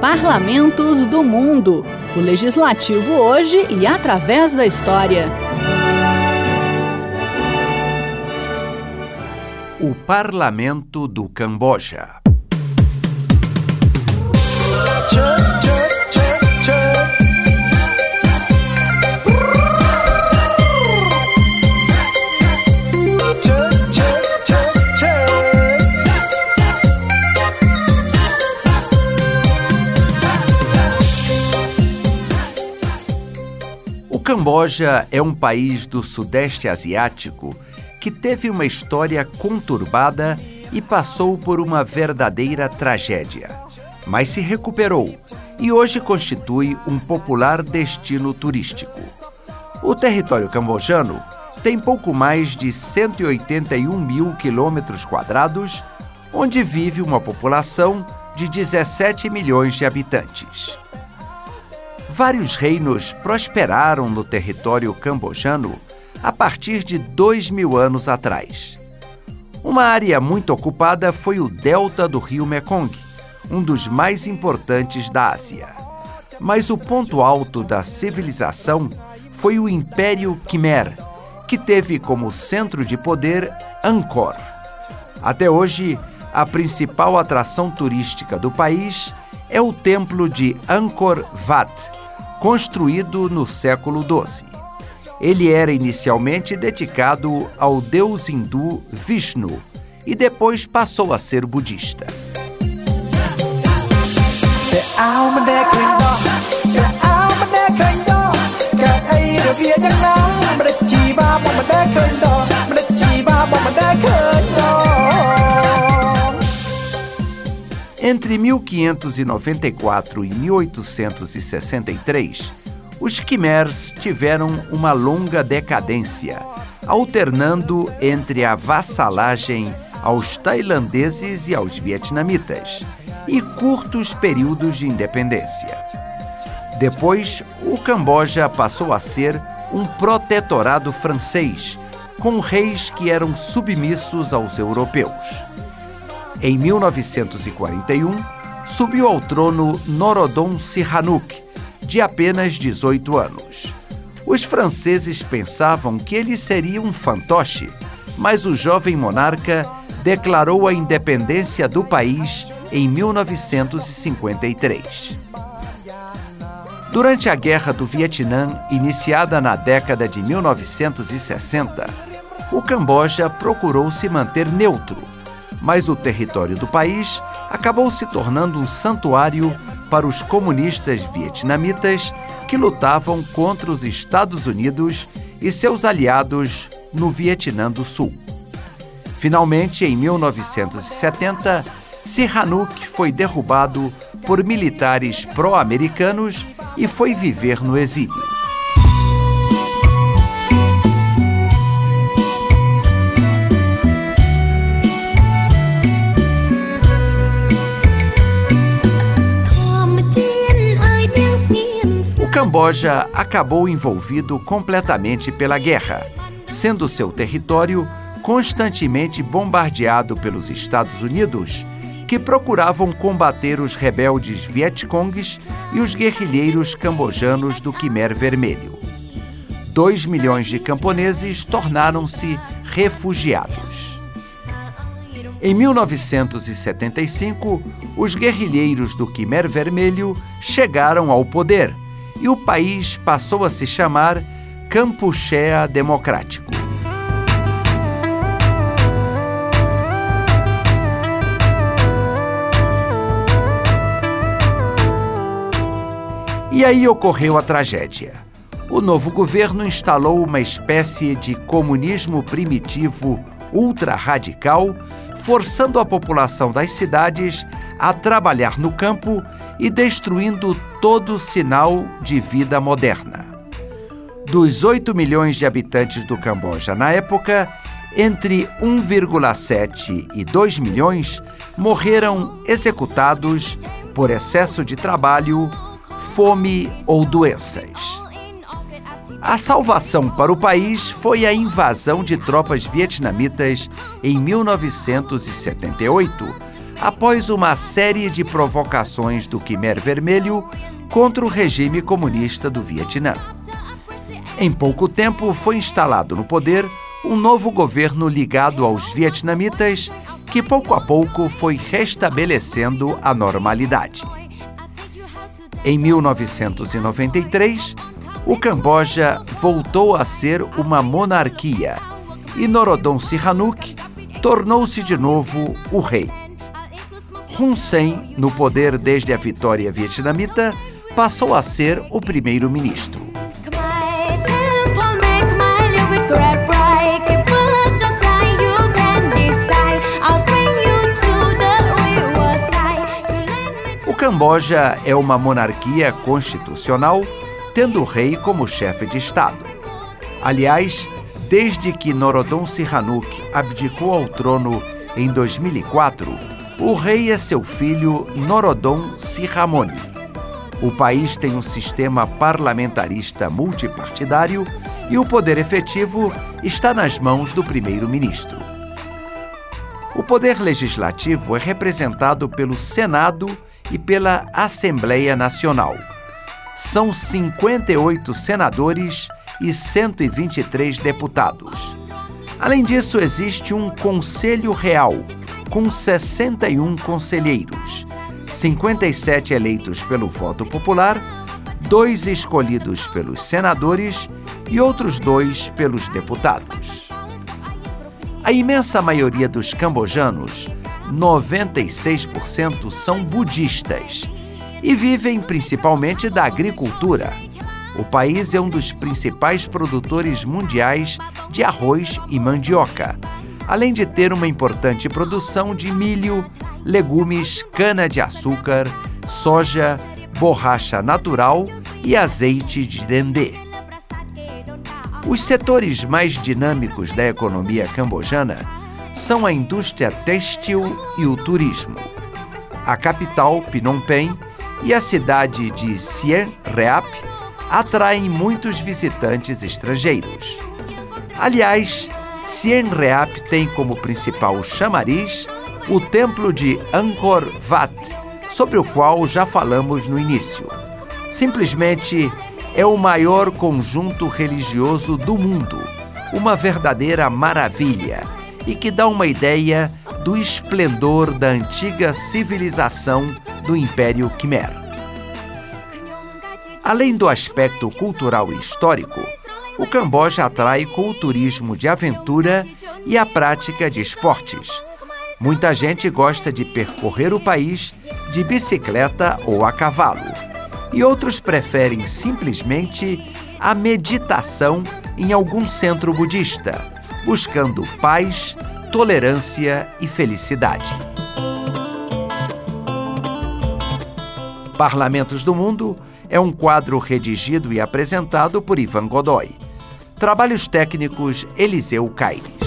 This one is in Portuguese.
Parlamentos do Mundo. O legislativo hoje e através da história. O Parlamento do Camboja. Camboja é um país do Sudeste Asiático que teve uma história conturbada e passou por uma verdadeira tragédia. Mas se recuperou e hoje constitui um popular destino turístico. O território cambojano tem pouco mais de 181 mil quilômetros quadrados, onde vive uma população de 17 milhões de habitantes. Vários reinos prosperaram no território cambojano a partir de dois mil anos atrás. Uma área muito ocupada foi o delta do rio Mekong, um dos mais importantes da Ásia. Mas o ponto alto da civilização foi o Império Khmer, que teve como centro de poder Angkor. Até hoje, a principal atração turística do país é o templo de Angkor Wat, construído no século XII. Ele era inicialmente dedicado ao deus hindu Vishnu e depois passou a ser budista. Entre 1594 e 1863, os Khmers tiveram uma longa decadência, alternando entre a vassalagem aos tailandeses e aos vietnamitas e curtos períodos de independência. Depois, o Camboja passou a ser um protetorado francês, com reis que eram submissos aos europeus. Em 1941, subiu ao trono Norodom Sihanouk, de apenas 18 anos. Os franceses pensavam que ele seria um fantoche, mas o jovem monarca declarou a independência do país em 1953. Durante a Guerra do Vietnã, iniciada na década de 1960, o Camboja procurou se manter neutro mas o território do país acabou se tornando um santuário para os comunistas vietnamitas que lutavam contra os Estados Unidos e seus aliados no Vietnã do Sul. Finalmente, em 1970, Sihanouk foi derrubado por militares pró-americanos e foi viver no exílio. Camboja acabou envolvido completamente pela guerra, sendo seu território constantemente bombardeado pelos Estados Unidos, que procuravam combater os rebeldes Vietcongues e os guerrilheiros cambojanos do Khmer Vermelho. Dois milhões de camponeses tornaram-se refugiados. Em 1975, os guerrilheiros do Khmer Vermelho chegaram ao poder e o país passou a se chamar Campuchea Democrático. E aí ocorreu a tragédia. O novo governo instalou uma espécie de comunismo primitivo ultra-radical, forçando a população das cidades a trabalhar no campo e destruindo todo sinal de vida moderna. Dos 8 milhões de habitantes do Camboja na época, entre 1,7 e 2 milhões morreram executados por excesso de trabalho, fome ou doenças. A salvação para o país foi a invasão de tropas vietnamitas em 1978 após uma série de provocações do Khmer Vermelho contra o regime comunista do Vietnã. Em pouco tempo foi instalado no poder um novo governo ligado aos vietnamitas, que pouco a pouco foi restabelecendo a normalidade. Em 1993, o Camboja voltou a ser uma monarquia e Norodom Sihanouk tornou-se de novo o rei. Hun Sen, no poder desde a vitória vietnamita, passou a ser o primeiro-ministro. O Camboja é uma monarquia constitucional, tendo o rei como chefe de Estado. Aliás, desde que Norodom Sihanouk abdicou ao trono em 2004, o rei é seu filho Norodom Sihamoni. O país tem um sistema parlamentarista multipartidário e o poder efetivo está nas mãos do primeiro-ministro. O poder legislativo é representado pelo Senado e pela Assembleia Nacional. São 58 senadores e 123 deputados. Além disso, existe um Conselho Real, com 61 conselheiros, 57 eleitos pelo voto popular, dois escolhidos pelos senadores e outros dois pelos deputados. A imensa maioria dos cambojanos, 96%, são budistas e vivem principalmente da agricultura. O país é um dos principais produtores mundiais de arroz e mandioca além de ter uma importante produção de milho, legumes, cana-de-açúcar, soja, borracha natural e azeite de dendê. Os setores mais dinâmicos da economia cambojana são a indústria têxtil e o turismo. A capital, Phnom Penh, e a cidade de Siem Reap atraem muitos visitantes estrangeiros. Aliás, Siem Reap tem como principal chamariz o templo de Angkor Wat, sobre o qual já falamos no início. Simplesmente é o maior conjunto religioso do mundo, uma verdadeira maravilha e que dá uma ideia do esplendor da antiga civilização do Império Khmer. Além do aspecto cultural e histórico, o Camboja atrai com o turismo de aventura e a prática de esportes. Muita gente gosta de percorrer o país de bicicleta ou a cavalo, e outros preferem simplesmente a meditação em algum centro budista, buscando paz, tolerância e felicidade. Parlamentos do Mundo é um quadro redigido e apresentado por Ivan Godoy. Trabalhos técnicos Eliseu Caire.